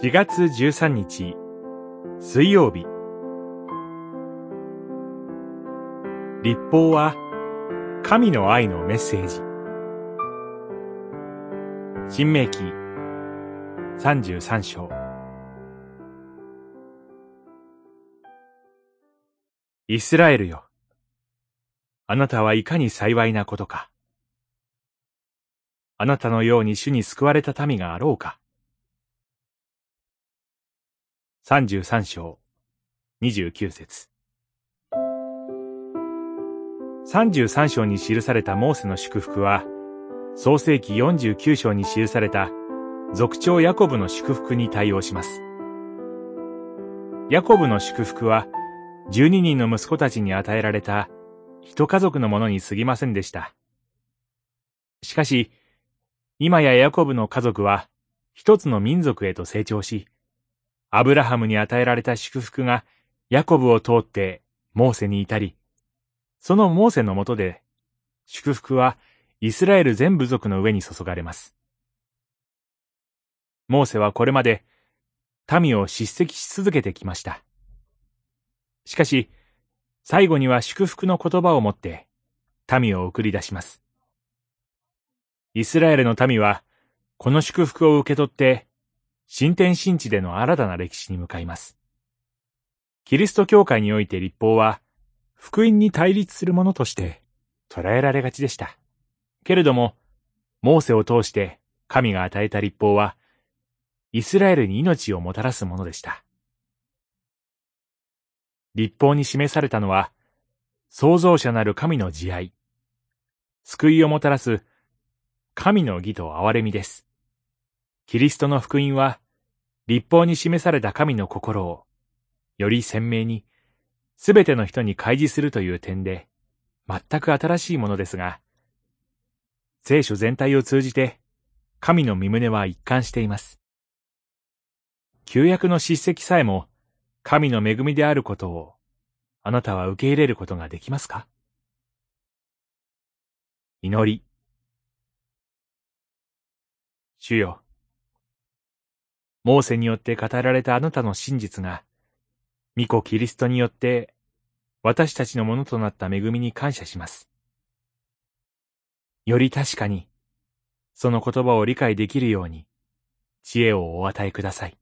4月13日。水曜日。立法は神の愛のメッセージ。新明記。33章。イスラエルよ。あなたはいかに幸いなことか。あなたのように主に救われた民があろうか。33章29節33章に記されたモーセの祝福は、創世記49章に記された族長ヤコブの祝福に対応します。ヤコブの祝福は、12人の息子たちに与えられた一家族のものに過ぎませんでした。しかし、今やヤコブの家族は一つの民族へと成長し、アブラハムに与えられた祝福がヤコブを通ってモーセに至り、そのモーセのもとで祝福はイスラエル全部族の上に注がれます。モーセはこれまで民を叱責し続けてきました。しかし、最後には祝福の言葉を持って民を送り出します。イスラエルの民はこの祝福を受け取って新天新地での新たな歴史に向かいます。キリスト教会において立法は、福音に対立するものとして捉えられがちでした。けれども、モーセを通して神が与えた立法は、イスラエルに命をもたらすものでした。立法に示されたのは、創造者なる神の慈愛、救いをもたらす神の義と憐れみです。キリストの福音は、立法に示された神の心を、より鮮明に、すべての人に開示するという点で、全く新しいものですが、聖書全体を通じて、神の身胸は一貫しています。旧約の叱責さえも、神の恵みであることを、あなたは受け入れることができますか？祈り。主よ。モーセによって語られたあなたの真実が、御子キリストによって私たちのものとなった恵みに感謝します。より確かに、その言葉を理解できるように、知恵をお与えください。